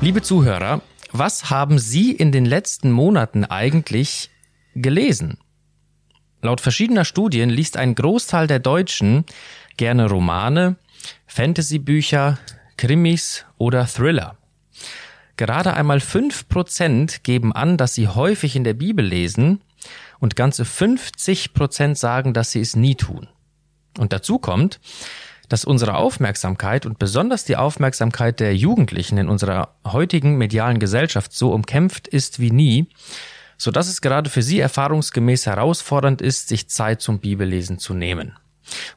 Liebe Zuhörer, was haben Sie in den letzten Monaten eigentlich gelesen? Laut verschiedener Studien liest ein Großteil der Deutschen gerne Romane, Fantasybücher, Krimis oder Thriller. Gerade einmal fünf Prozent geben an, dass sie häufig in der Bibel lesen und ganze 50 Prozent sagen, dass sie es nie tun. Und dazu kommt, dass unsere Aufmerksamkeit und besonders die Aufmerksamkeit der Jugendlichen in unserer heutigen medialen Gesellschaft so umkämpft ist wie nie, so dass es gerade für sie erfahrungsgemäß herausfordernd ist, sich Zeit zum Bibellesen zu nehmen.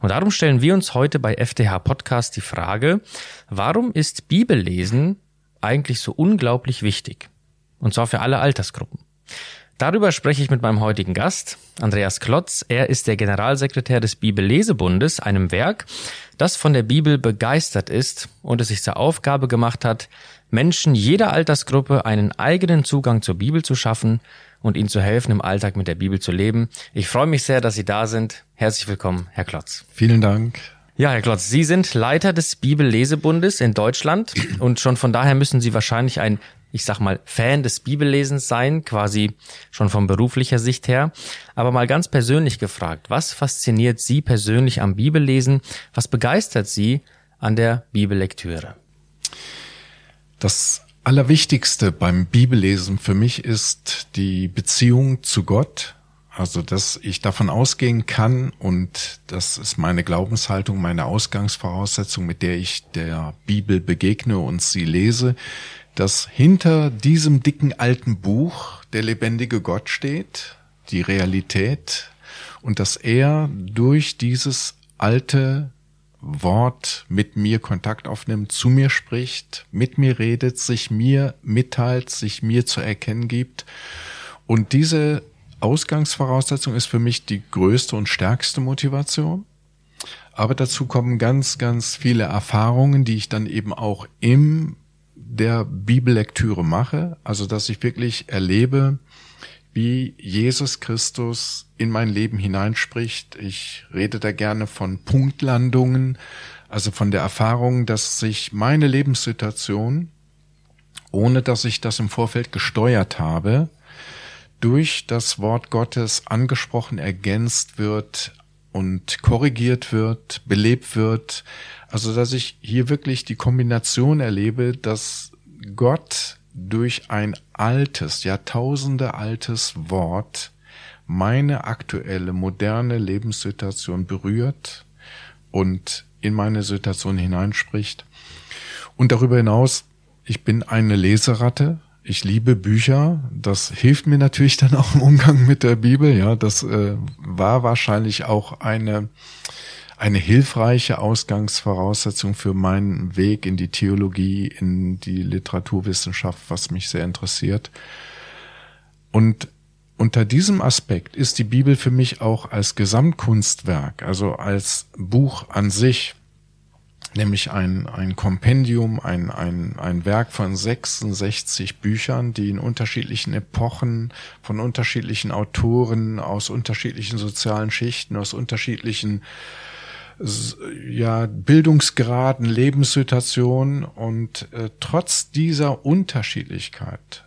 Und darum stellen wir uns heute bei FTH Podcast die Frage, warum ist Bibellesen eigentlich so unglaublich wichtig? Und zwar für alle Altersgruppen. Darüber spreche ich mit meinem heutigen Gast, Andreas Klotz. Er ist der Generalsekretär des Bibellesebundes, einem Werk, das von der Bibel begeistert ist und es sich zur Aufgabe gemacht hat, Menschen jeder Altersgruppe einen eigenen Zugang zur Bibel zu schaffen und ihnen zu helfen, im Alltag mit der Bibel zu leben. Ich freue mich sehr, dass Sie da sind. Herzlich willkommen, Herr Klotz. Vielen Dank. Ja, Herr Klotz, Sie sind Leiter des Bibellesebundes in Deutschland und schon von daher müssen Sie wahrscheinlich ein ich sag mal, Fan des Bibellesens sein, quasi schon von beruflicher Sicht her. Aber mal ganz persönlich gefragt, was fasziniert Sie persönlich am Bibellesen? Was begeistert Sie an der Bibellektüre? Das Allerwichtigste beim Bibellesen für mich ist die Beziehung zu Gott. Also, dass ich davon ausgehen kann und das ist meine Glaubenshaltung, meine Ausgangsvoraussetzung, mit der ich der Bibel begegne und sie lese, dass hinter diesem dicken alten Buch der lebendige Gott steht, die Realität, und dass er durch dieses alte Wort mit mir Kontakt aufnimmt, zu mir spricht, mit mir redet, sich mir mitteilt, sich mir zu erkennen gibt. Und diese Ausgangsvoraussetzung ist für mich die größte und stärkste Motivation. Aber dazu kommen ganz, ganz viele Erfahrungen, die ich dann eben auch im der Bibellektüre mache, also dass ich wirklich erlebe, wie Jesus Christus in mein Leben hineinspricht. Ich rede da gerne von Punktlandungen, also von der Erfahrung, dass sich meine Lebenssituation, ohne dass ich das im Vorfeld gesteuert habe, durch das Wort Gottes angesprochen, ergänzt wird und korrigiert wird, belebt wird, also, dass ich hier wirklich die Kombination erlebe, dass Gott durch ein altes, Jahrtausende altes Wort meine aktuelle, moderne Lebenssituation berührt und in meine Situation hineinspricht. Und darüber hinaus, ich bin eine Leseratte. Ich liebe Bücher. Das hilft mir natürlich dann auch im Umgang mit der Bibel. Ja, das äh, war wahrscheinlich auch eine eine hilfreiche Ausgangsvoraussetzung für meinen Weg in die Theologie, in die Literaturwissenschaft, was mich sehr interessiert. Und unter diesem Aspekt ist die Bibel für mich auch als Gesamtkunstwerk, also als Buch an sich, nämlich ein, ein Kompendium, ein, ein, ein Werk von 66 Büchern, die in unterschiedlichen Epochen, von unterschiedlichen Autoren, aus unterschiedlichen sozialen Schichten, aus unterschiedlichen ja, Bildungsgraden, Lebenssituationen und äh, trotz dieser Unterschiedlichkeit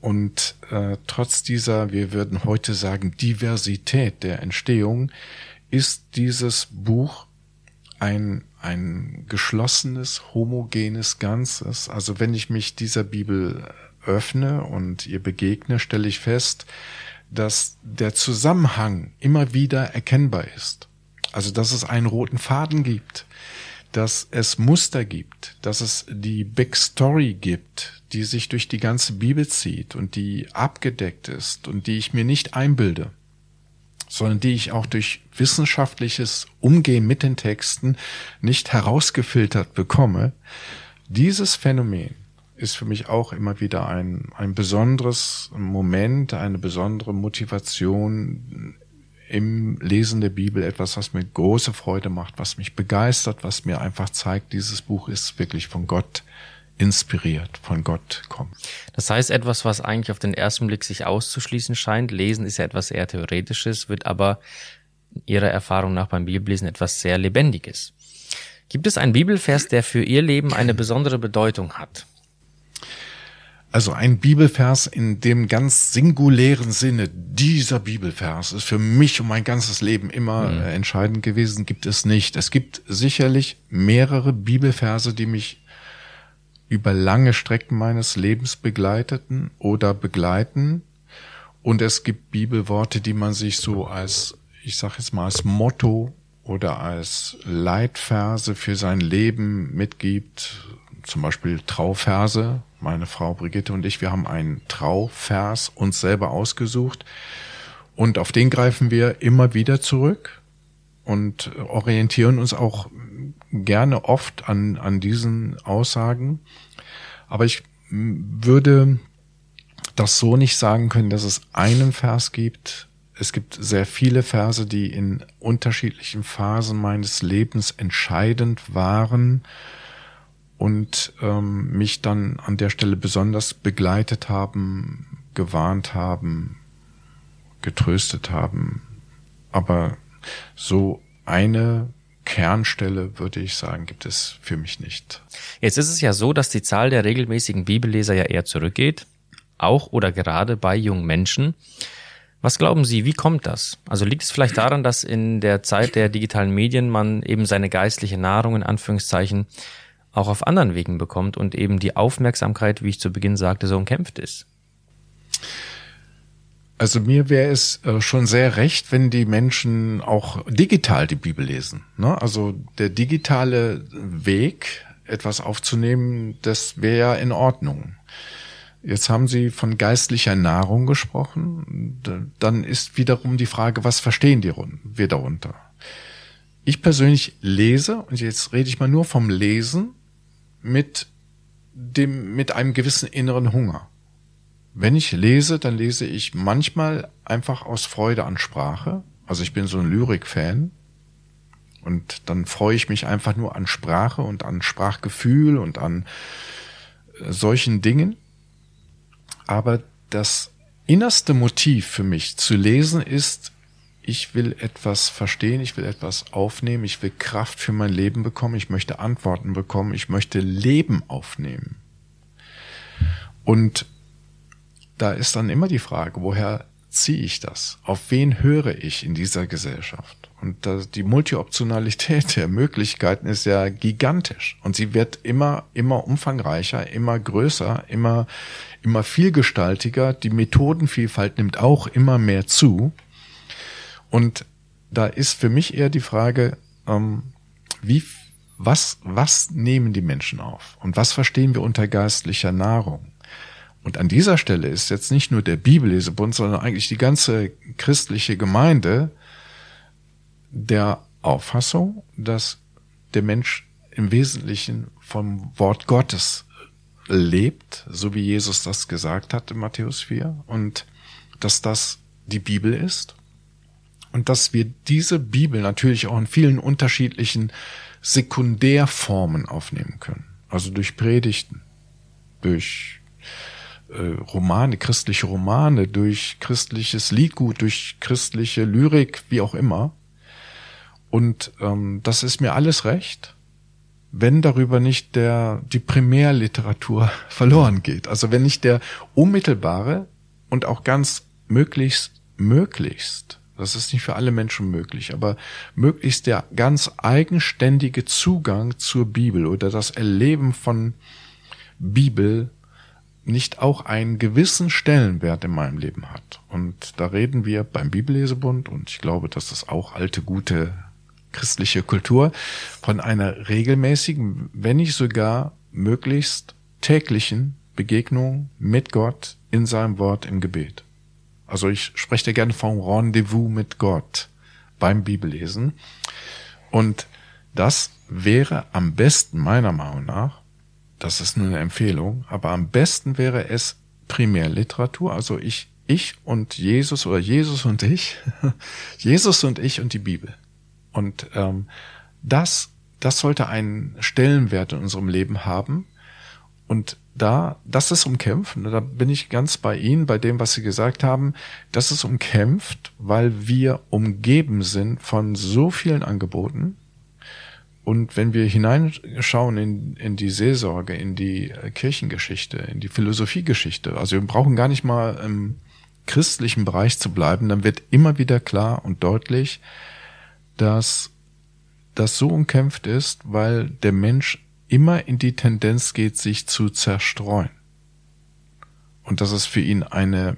und äh, trotz dieser, wir würden heute sagen, Diversität der Entstehung, ist dieses Buch ein, ein geschlossenes, homogenes Ganzes. Also wenn ich mich dieser Bibel öffne und ihr begegne, stelle ich fest, dass der Zusammenhang immer wieder erkennbar ist. Also, dass es einen roten Faden gibt, dass es Muster gibt, dass es die Big Story gibt, die sich durch die ganze Bibel zieht und die abgedeckt ist und die ich mir nicht einbilde, sondern die ich auch durch wissenschaftliches Umgehen mit den Texten nicht herausgefiltert bekomme. Dieses Phänomen ist für mich auch immer wieder ein, ein besonderes Moment, eine besondere Motivation, im Lesen der Bibel etwas, was mir große Freude macht, was mich begeistert, was mir einfach zeigt, dieses Buch ist wirklich von Gott inspiriert, von Gott kommt. Das heißt, etwas, was eigentlich auf den ersten Blick sich auszuschließen scheint, Lesen ist ja etwas eher Theoretisches, wird aber Ihrer Erfahrung nach beim Bibellesen etwas sehr Lebendiges. Gibt es einen Bibelvers, der für Ihr Leben eine besondere Bedeutung hat? Also ein Bibelvers in dem ganz singulären Sinne, dieser Bibelvers ist für mich und mein ganzes Leben immer mhm. entscheidend gewesen, gibt es nicht. Es gibt sicherlich mehrere Bibelverse, die mich über lange Strecken meines Lebens begleiteten oder begleiten. Und es gibt Bibelworte, die man sich so als, ich sage jetzt mal, als Motto oder als Leitverse für sein Leben mitgibt. Zum Beispiel Trauverse. Meine Frau Brigitte und ich, wir haben einen Trauvers uns selber ausgesucht. Und auf den greifen wir immer wieder zurück und orientieren uns auch gerne oft an, an diesen Aussagen. Aber ich würde das so nicht sagen können, dass es einen Vers gibt. Es gibt sehr viele Verse, die in unterschiedlichen Phasen meines Lebens entscheidend waren und ähm, mich dann an der Stelle besonders begleitet haben, gewarnt haben, getröstet haben. Aber so eine Kernstelle, würde ich sagen, gibt es für mich nicht. Jetzt ist es ja so, dass die Zahl der regelmäßigen Bibelleser ja eher zurückgeht, auch oder gerade bei jungen Menschen. Was glauben Sie, wie kommt das? Also liegt es vielleicht daran, dass in der Zeit der digitalen Medien man eben seine geistliche Nahrung in Anführungszeichen auch auf anderen Wegen bekommt und eben die Aufmerksamkeit, wie ich zu Beginn sagte, so umkämpft ist? Also mir wäre es äh, schon sehr recht, wenn die Menschen auch digital die Bibel lesen. Ne? Also der digitale Weg, etwas aufzunehmen, das wäre ja in Ordnung. Jetzt haben Sie von geistlicher Nahrung gesprochen. Dann ist wiederum die Frage, was verstehen die wir darunter? Ich persönlich lese, und jetzt rede ich mal nur vom Lesen, mit dem, mit einem gewissen inneren Hunger. Wenn ich lese, dann lese ich manchmal einfach aus Freude an Sprache. Also ich bin so ein Lyrik-Fan. Und dann freue ich mich einfach nur an Sprache und an Sprachgefühl und an äh, solchen Dingen. Aber das innerste Motiv für mich zu lesen ist, ich will etwas verstehen, ich will etwas aufnehmen, ich will Kraft für mein Leben bekommen, ich möchte Antworten bekommen, ich möchte Leben aufnehmen. Und da ist dann immer die Frage, woher ziehe ich das? Auf wen höre ich in dieser Gesellschaft? Und die Multioptionalität der Möglichkeiten ist ja gigantisch. Und sie wird immer, immer umfangreicher, immer größer, immer, immer vielgestaltiger. Die Methodenvielfalt nimmt auch immer mehr zu. Und da ist für mich eher die Frage, ähm, wie, was, was nehmen die Menschen auf? Und was verstehen wir unter geistlicher Nahrung? Und an dieser Stelle ist jetzt nicht nur der Bibellesebund, sondern eigentlich die ganze christliche Gemeinde der Auffassung, dass der Mensch im Wesentlichen vom Wort Gottes lebt, so wie Jesus das gesagt hat in Matthäus 4, und dass das die Bibel ist und dass wir diese Bibel natürlich auch in vielen unterschiedlichen Sekundärformen aufnehmen können. Also durch Predigten, durch äh, Romane, christliche Romane, durch christliches Liedgut, durch christliche Lyrik, wie auch immer. Und ähm, das ist mir alles recht, wenn darüber nicht der die Primärliteratur verloren geht. Also wenn nicht der unmittelbare und auch ganz möglichst möglichst das ist nicht für alle Menschen möglich, aber möglichst der ganz eigenständige Zugang zur Bibel oder das Erleben von Bibel nicht auch einen gewissen Stellenwert in meinem Leben hat. Und da reden wir beim Bibellesebund, und ich glaube, das ist auch alte, gute christliche Kultur, von einer regelmäßigen, wenn nicht sogar möglichst täglichen Begegnung mit Gott in seinem Wort im Gebet. Also ich spreche dir gerne vom Rendezvous mit Gott beim Bibellesen. Und das wäre am besten meiner Meinung nach das ist nur eine Empfehlung, aber am besten wäre es Primärliteratur, also ich, ich und Jesus oder Jesus und ich, Jesus und ich und die Bibel. Und ähm, das, das sollte einen Stellenwert in unserem Leben haben. Und da, das ist umkämpft, da bin ich ganz bei Ihnen, bei dem, was Sie gesagt haben, das ist umkämpft, weil wir umgeben sind von so vielen Angeboten. Und wenn wir hineinschauen in, in die Seelsorge, in die äh, Kirchengeschichte, in die Philosophiegeschichte, also wir brauchen gar nicht mal im christlichen Bereich zu bleiben, dann wird immer wieder klar und deutlich, dass das so umkämpft ist, weil der Mensch immer in die Tendenz geht, sich zu zerstreuen. Und dass es für ihn eine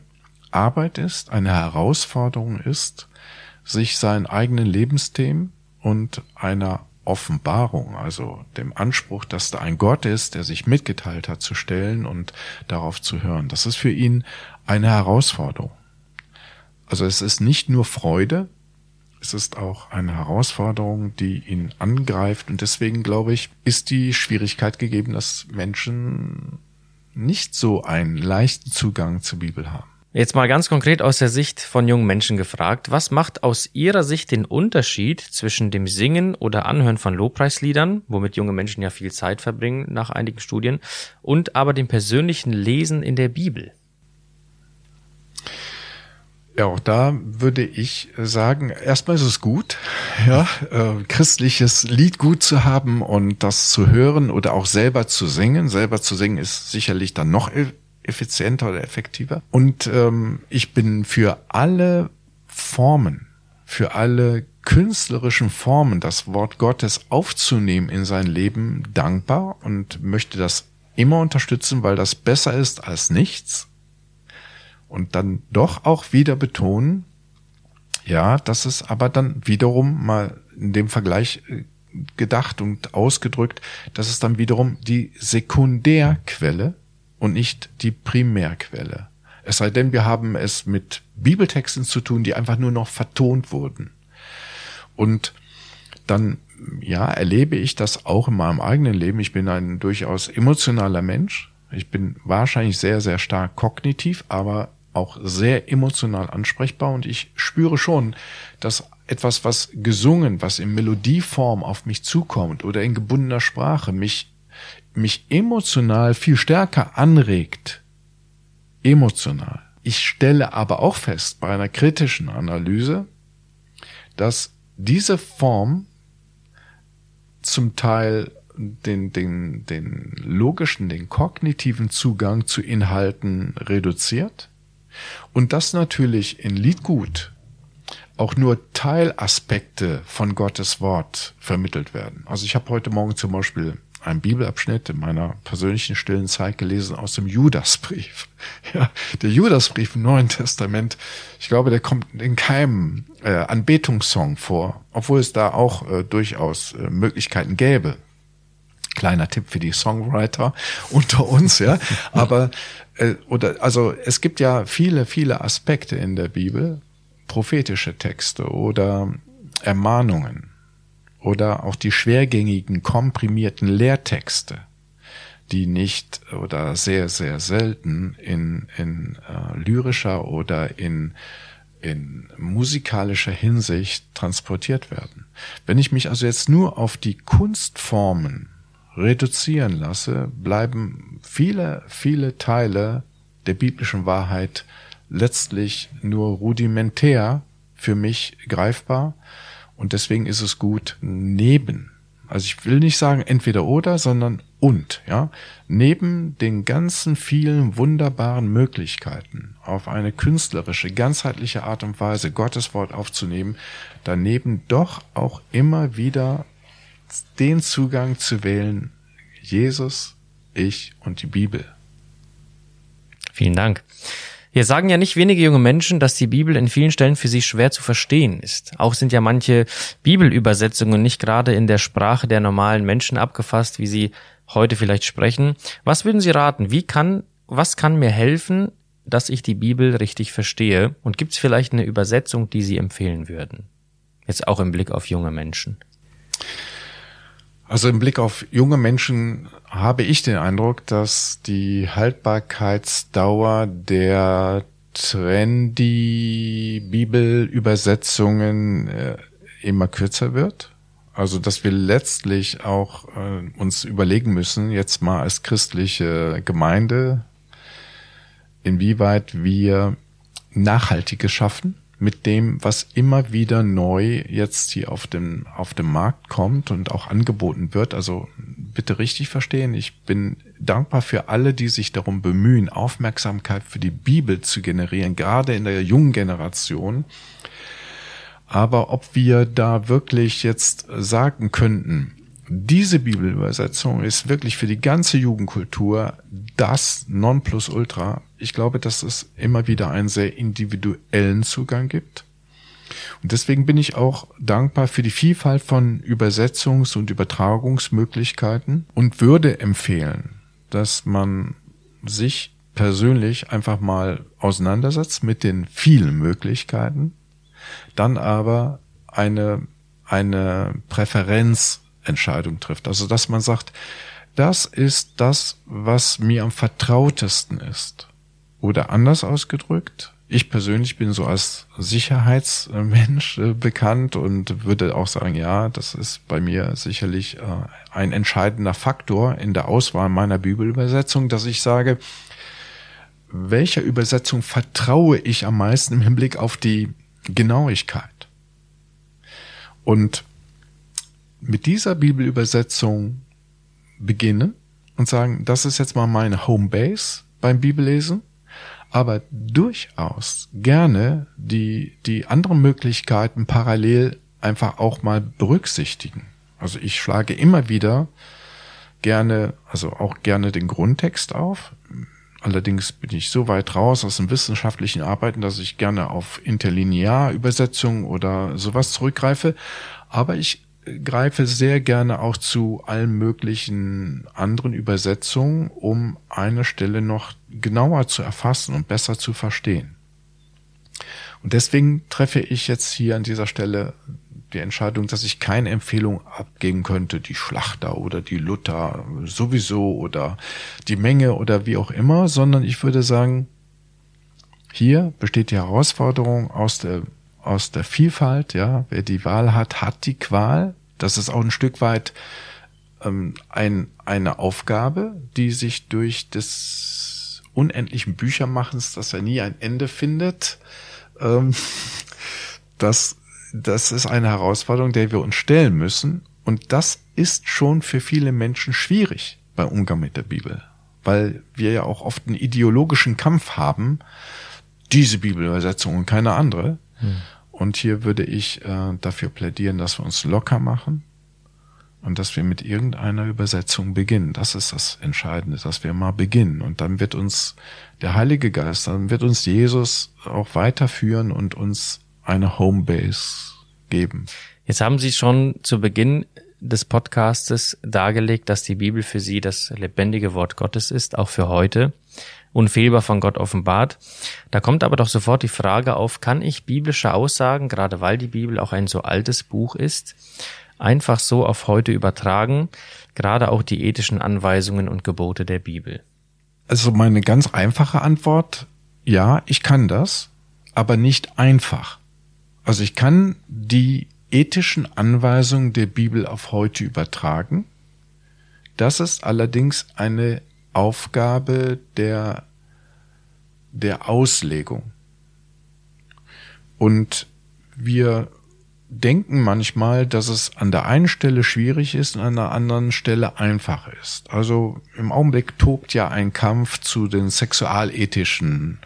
Arbeit ist, eine Herausforderung ist, sich seinen eigenen Lebensthemen und einer Offenbarung, also dem Anspruch, dass da ein Gott ist, der sich mitgeteilt hat, zu stellen und darauf zu hören. Das ist für ihn eine Herausforderung. Also es ist nicht nur Freude, es ist auch eine Herausforderung, die ihn angreift. Und deswegen, glaube ich, ist die Schwierigkeit gegeben, dass Menschen nicht so einen leichten Zugang zur Bibel haben. Jetzt mal ganz konkret aus der Sicht von jungen Menschen gefragt. Was macht aus Ihrer Sicht den Unterschied zwischen dem Singen oder Anhören von Lobpreisliedern, womit junge Menschen ja viel Zeit verbringen nach einigen Studien, und aber dem persönlichen Lesen in der Bibel? Ja, auch da würde ich sagen, erstmal ist es gut, ja, äh, christliches Lied gut zu haben und das zu hören oder auch selber zu singen. Selber zu singen ist sicherlich dann noch effizienter oder effektiver. Und ähm, ich bin für alle Formen, für alle künstlerischen Formen, das Wort Gottes aufzunehmen in sein Leben dankbar und möchte das immer unterstützen, weil das besser ist als nichts und dann doch auch wieder betonen, ja, das ist aber dann wiederum mal in dem Vergleich äh, gedacht und ausgedrückt, das ist dann wiederum die Sekundärquelle und nicht die Primärquelle. Es sei denn, wir haben es mit Bibeltexten zu tun, die einfach nur noch vertont wurden. Und dann, ja, erlebe ich das auch in meinem eigenen Leben. Ich bin ein durchaus emotionaler Mensch. Ich bin wahrscheinlich sehr, sehr stark kognitiv, aber auch sehr emotional ansprechbar und ich spüre schon, dass etwas, was gesungen, was in Melodieform auf mich zukommt oder in gebundener Sprache mich, mich emotional viel stärker anregt. Emotional. Ich stelle aber auch fest bei einer kritischen Analyse, dass diese Form zum Teil den, den, den logischen, den kognitiven Zugang zu Inhalten reduziert und dass natürlich in Liedgut auch nur Teilaspekte von Gottes Wort vermittelt werden. Also ich habe heute Morgen zum Beispiel einen Bibelabschnitt in meiner persönlichen stillen Zeit gelesen aus dem Judasbrief. Ja, der Judasbrief im Neuen Testament, ich glaube, der kommt in keinem äh, Anbetungssong vor, obwohl es da auch äh, durchaus äh, Möglichkeiten gäbe. Kleiner Tipp für die Songwriter unter uns, ja. Aber äh, oder also es gibt ja viele, viele Aspekte in der Bibel, prophetische Texte oder Ermahnungen oder auch die schwergängigen, komprimierten Lehrtexte, die nicht oder sehr, sehr selten in, in äh, lyrischer oder in, in musikalischer Hinsicht transportiert werden. Wenn ich mich also jetzt nur auf die Kunstformen reduzieren lasse, bleiben viele, viele Teile der biblischen Wahrheit letztlich nur rudimentär für mich greifbar. Und deswegen ist es gut, neben, also ich will nicht sagen entweder oder, sondern und, ja, neben den ganzen vielen wunderbaren Möglichkeiten auf eine künstlerische, ganzheitliche Art und Weise Gottes Wort aufzunehmen, daneben doch auch immer wieder den Zugang zu wählen, Jesus, ich und die Bibel. Vielen Dank. Wir sagen ja nicht wenige junge Menschen, dass die Bibel in vielen Stellen für sie schwer zu verstehen ist. Auch sind ja manche Bibelübersetzungen nicht gerade in der Sprache der normalen Menschen abgefasst, wie sie heute vielleicht sprechen. Was würden Sie raten? Wie kann, was kann mir helfen, dass ich die Bibel richtig verstehe? Und gibt es vielleicht eine Übersetzung, die Sie empfehlen würden? Jetzt auch im Blick auf junge Menschen. Also im Blick auf junge Menschen habe ich den Eindruck, dass die Haltbarkeitsdauer der trendy Bibelübersetzungen äh, immer kürzer wird. Also, dass wir letztlich auch äh, uns überlegen müssen, jetzt mal als christliche Gemeinde, inwieweit wir Nachhaltige schaffen mit dem, was immer wieder neu jetzt hier auf dem, auf dem Markt kommt und auch angeboten wird. Also bitte richtig verstehen, ich bin dankbar für alle, die sich darum bemühen, Aufmerksamkeit für die Bibel zu generieren, gerade in der jungen Generation. Aber ob wir da wirklich jetzt sagen könnten, diese Bibelübersetzung ist wirklich für die ganze Jugendkultur das Nonplusultra. Ich glaube, dass es immer wieder einen sehr individuellen Zugang gibt. Und deswegen bin ich auch dankbar für die Vielfalt von Übersetzungs- und Übertragungsmöglichkeiten und würde empfehlen, dass man sich persönlich einfach mal auseinandersetzt mit den vielen Möglichkeiten dann aber eine, eine Präferenzentscheidung trifft. Also, dass man sagt, das ist das, was mir am vertrautesten ist. Oder anders ausgedrückt, ich persönlich bin so als Sicherheitsmensch äh, bekannt und würde auch sagen, ja, das ist bei mir sicherlich äh, ein entscheidender Faktor in der Auswahl meiner Bibelübersetzung, dass ich sage, welcher Übersetzung vertraue ich am meisten im Hinblick auf die Genauigkeit. Und mit dieser Bibelübersetzung beginnen und sagen, das ist jetzt mal meine Homebase beim Bibellesen, aber durchaus gerne die, die anderen Möglichkeiten parallel einfach auch mal berücksichtigen. Also ich schlage immer wieder gerne, also auch gerne den Grundtext auf, Allerdings bin ich so weit raus aus den wissenschaftlichen Arbeiten, dass ich gerne auf Interlinearübersetzung oder sowas zurückgreife. Aber ich greife sehr gerne auch zu allen möglichen anderen Übersetzungen, um eine Stelle noch genauer zu erfassen und besser zu verstehen. Und deswegen treffe ich jetzt hier an dieser Stelle die Entscheidung, dass ich keine Empfehlung abgeben könnte, die Schlachter oder die Luther sowieso oder die Menge oder wie auch immer, sondern ich würde sagen, hier besteht die Herausforderung aus der, aus der Vielfalt, ja. Wer die Wahl hat, hat die Qual. Das ist auch ein Stück weit ähm, ein, eine Aufgabe, die sich durch des unendlichen Büchermachens, das ja nie ein Ende findet, ähm, das das ist eine Herausforderung, der wir uns stellen müssen. Und das ist schon für viele Menschen schwierig beim Umgang mit der Bibel, weil wir ja auch oft einen ideologischen Kampf haben, diese Bibelübersetzung und keine andere. Hm. Und hier würde ich äh, dafür plädieren, dass wir uns locker machen und dass wir mit irgendeiner Übersetzung beginnen. Das ist das Entscheidende, dass wir mal beginnen. Und dann wird uns der Heilige Geist, dann wird uns Jesus auch weiterführen und uns eine Homebase geben. Jetzt haben Sie schon zu Beginn des Podcastes dargelegt, dass die Bibel für Sie das lebendige Wort Gottes ist, auch für heute, unfehlbar von Gott offenbart. Da kommt aber doch sofort die Frage auf, kann ich biblische Aussagen, gerade weil die Bibel auch ein so altes Buch ist, einfach so auf heute übertragen, gerade auch die ethischen Anweisungen und Gebote der Bibel? Also meine ganz einfache Antwort, ja, ich kann das, aber nicht einfach. Also ich kann die ethischen Anweisungen der Bibel auf heute übertragen. Das ist allerdings eine Aufgabe der, der Auslegung. Und wir denken manchmal, dass es an der einen Stelle schwierig ist und an der anderen Stelle einfach ist. Also im Augenblick tobt ja ein Kampf zu den sexualethischen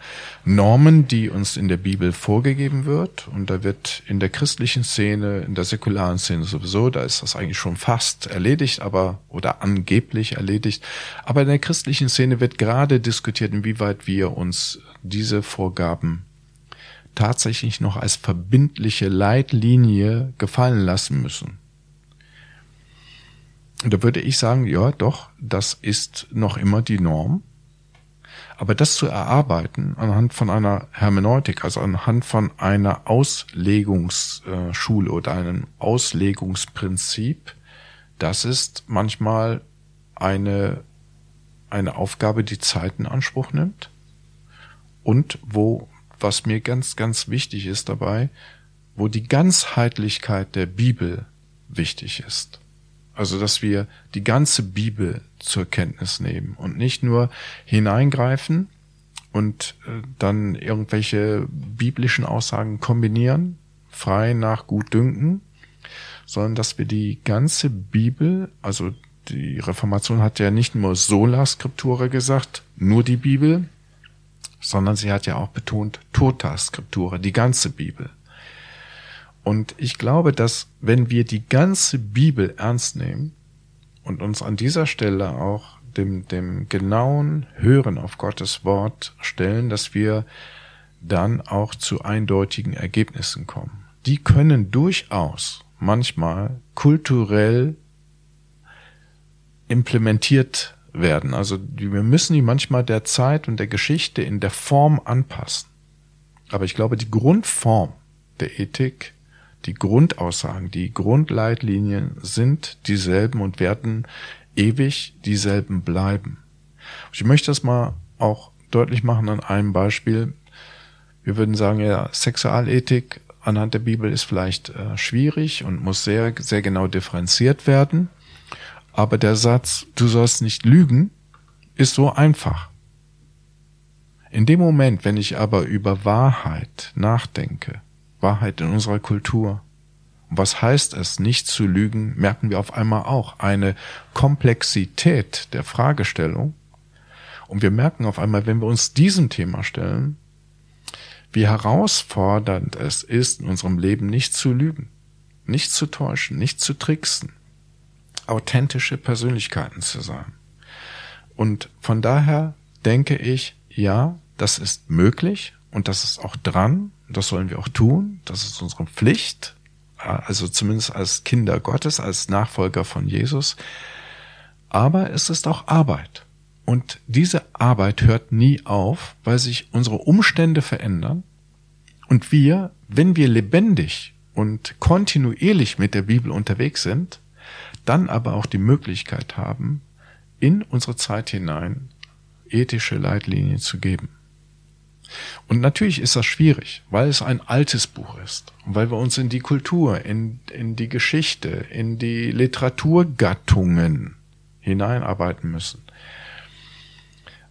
Normen, die uns in der Bibel vorgegeben wird. Und da wird in der christlichen Szene, in der säkularen Szene sowieso, da ist das eigentlich schon fast erledigt, aber oder angeblich erledigt. Aber in der christlichen Szene wird gerade diskutiert, inwieweit wir uns diese Vorgaben tatsächlich noch als verbindliche Leitlinie gefallen lassen müssen. Und da würde ich sagen, ja, doch, das ist noch immer die Norm. Aber das zu erarbeiten anhand von einer Hermeneutik, also anhand von einer Auslegungsschule oder einem Auslegungsprinzip, das ist manchmal eine, eine Aufgabe, die Zeit in Anspruch nimmt und wo was mir ganz, ganz wichtig ist dabei, wo die Ganzheitlichkeit der Bibel wichtig ist. Also, dass wir die ganze Bibel zur Kenntnis nehmen und nicht nur hineingreifen und äh, dann irgendwelche biblischen Aussagen kombinieren, frei nach Gutdünken, sondern dass wir die ganze Bibel, also die Reformation hat ja nicht nur sola scriptura gesagt, nur die Bibel, sondern sie hat ja auch betont tota scriptura, die ganze Bibel. Und ich glaube, dass wenn wir die ganze Bibel ernst nehmen und uns an dieser Stelle auch dem, dem genauen Hören auf Gottes Wort stellen, dass wir dann auch zu eindeutigen Ergebnissen kommen. Die können durchaus manchmal kulturell implementiert werden. Also wir müssen die manchmal der Zeit und der Geschichte in der Form anpassen. Aber ich glaube, die Grundform der Ethik, die Grundaussagen, die Grundleitlinien sind dieselben und werden ewig dieselben bleiben. Ich möchte das mal auch deutlich machen an einem Beispiel. Wir würden sagen, ja, Sexualethik anhand der Bibel ist vielleicht äh, schwierig und muss sehr, sehr genau differenziert werden. Aber der Satz, du sollst nicht lügen, ist so einfach. In dem Moment, wenn ich aber über Wahrheit nachdenke, Wahrheit in unserer Kultur, was heißt es, nicht zu lügen, merken wir auf einmal auch eine Komplexität der Fragestellung. Und wir merken auf einmal, wenn wir uns diesem Thema stellen, wie herausfordernd es ist, in unserem Leben nicht zu lügen, nicht zu täuschen, nicht zu tricksen, authentische Persönlichkeiten zu sein. Und von daher denke ich, ja, das ist möglich und das ist auch dran, das sollen wir auch tun, das ist unsere Pflicht, also zumindest als Kinder Gottes, als Nachfolger von Jesus. Aber es ist auch Arbeit. Und diese Arbeit hört nie auf, weil sich unsere Umstände verändern und wir, wenn wir lebendig und kontinuierlich mit der Bibel unterwegs sind, dann aber auch die Möglichkeit haben, in unsere Zeit hinein ethische Leitlinien zu geben. Und natürlich ist das schwierig, weil es ein altes Buch ist weil wir uns in die Kultur, in, in die Geschichte, in die Literaturgattungen hineinarbeiten müssen.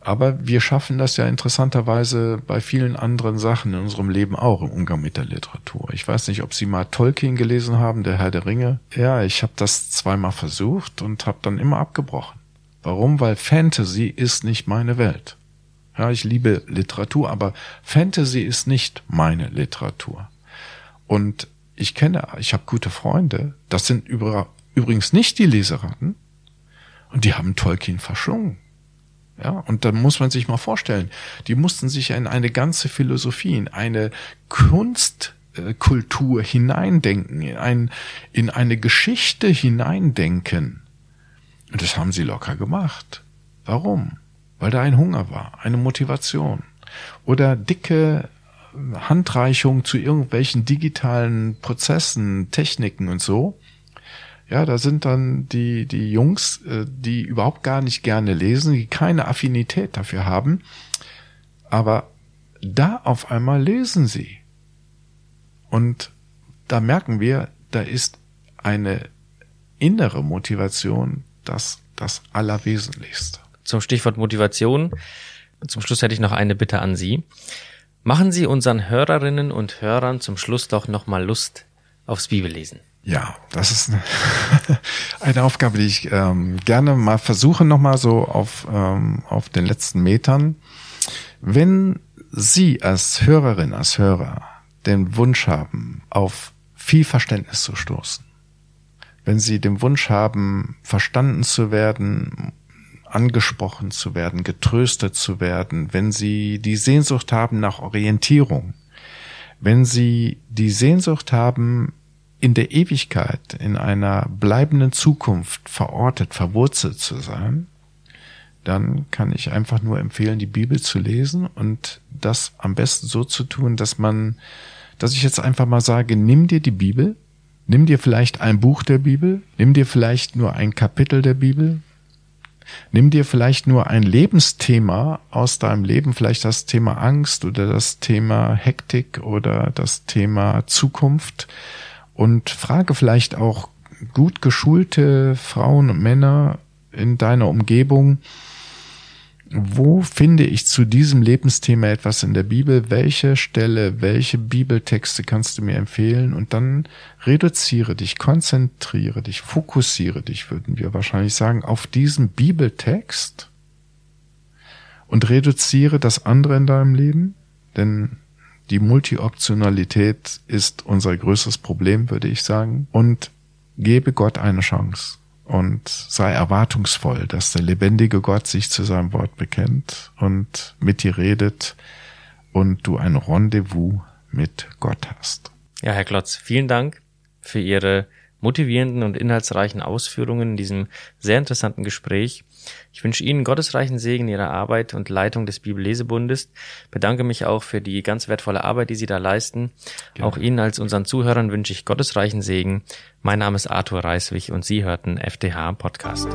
Aber wir schaffen das ja interessanterweise bei vielen anderen Sachen in unserem Leben auch im Umgang mit der Literatur. Ich weiß nicht, ob Sie mal Tolkien gelesen haben, der Herr der Ringe. Ja, ich habe das zweimal versucht und habe dann immer abgebrochen. Warum? Weil Fantasy ist nicht meine Welt. Ja, ich liebe Literatur, aber Fantasy ist nicht meine Literatur. Und ich kenne, ich habe gute Freunde, das sind übrigens nicht die Leseraten, und die haben Tolkien verschlungen. Ja, und da muss man sich mal vorstellen, die mussten sich in eine ganze Philosophie, in eine Kunstkultur hineindenken, in, ein, in eine Geschichte hineindenken. Und das haben sie locker gemacht. Warum? Weil da ein Hunger war, eine Motivation. Oder dicke Handreichung zu irgendwelchen digitalen Prozessen, Techniken und so. Ja, da sind dann die, die Jungs, äh, die überhaupt gar nicht gerne lesen, die keine Affinität dafür haben. Aber da auf einmal lesen sie. Und da merken wir, da ist eine innere Motivation das, das Allerwesentlichste. Zum Stichwort Motivation. Zum Schluss hätte ich noch eine Bitte an Sie. Machen Sie unseren Hörerinnen und Hörern zum Schluss doch nochmal Lust aufs Bibellesen. Ja, das ist eine, eine Aufgabe, die ich ähm, gerne mal versuche, nochmal so auf, ähm, auf den letzten Metern. Wenn Sie als Hörerin, als Hörer den Wunsch haben, auf viel Verständnis zu stoßen, wenn Sie den Wunsch haben, verstanden zu werden, angesprochen zu werden, getröstet zu werden, wenn Sie die Sehnsucht haben nach Orientierung, wenn Sie die Sehnsucht haben, in der Ewigkeit, in einer bleibenden Zukunft verortet, verwurzelt zu sein, dann kann ich einfach nur empfehlen, die Bibel zu lesen und das am besten so zu tun, dass man, dass ich jetzt einfach mal sage, nimm dir die Bibel, nimm dir vielleicht ein Buch der Bibel, nimm dir vielleicht nur ein Kapitel der Bibel, nimm dir vielleicht nur ein Lebensthema aus deinem Leben, vielleicht das Thema Angst oder das Thema Hektik oder das Thema Zukunft und frage vielleicht auch gut geschulte Frauen und Männer in deiner Umgebung. Wo finde ich zu diesem Lebensthema etwas in der Bibel? Welche Stelle, welche Bibeltexte kannst du mir empfehlen? Und dann reduziere dich, konzentriere dich, fokussiere dich, würden wir wahrscheinlich sagen, auf diesen Bibeltext und reduziere das andere in deinem Leben, denn die Multioptionalität ist unser größtes Problem, würde ich sagen, und gebe Gott eine Chance und sei erwartungsvoll, dass der lebendige Gott sich zu seinem Wort bekennt und mit dir redet und du ein Rendezvous mit Gott hast. Ja, Herr Klotz, vielen Dank für Ihre motivierenden und inhaltsreichen Ausführungen in diesem sehr interessanten Gespräch. Ich wünsche Ihnen gottesreichen Segen in Ihrer Arbeit und Leitung des Bibellesebundes. Bedanke mich auch für die ganz wertvolle Arbeit, die Sie da leisten. Gerne. Auch Ihnen als unseren Zuhörern wünsche ich gottesreichen Segen. Mein Name ist Arthur Reiswig und Sie hörten FDH Podcast.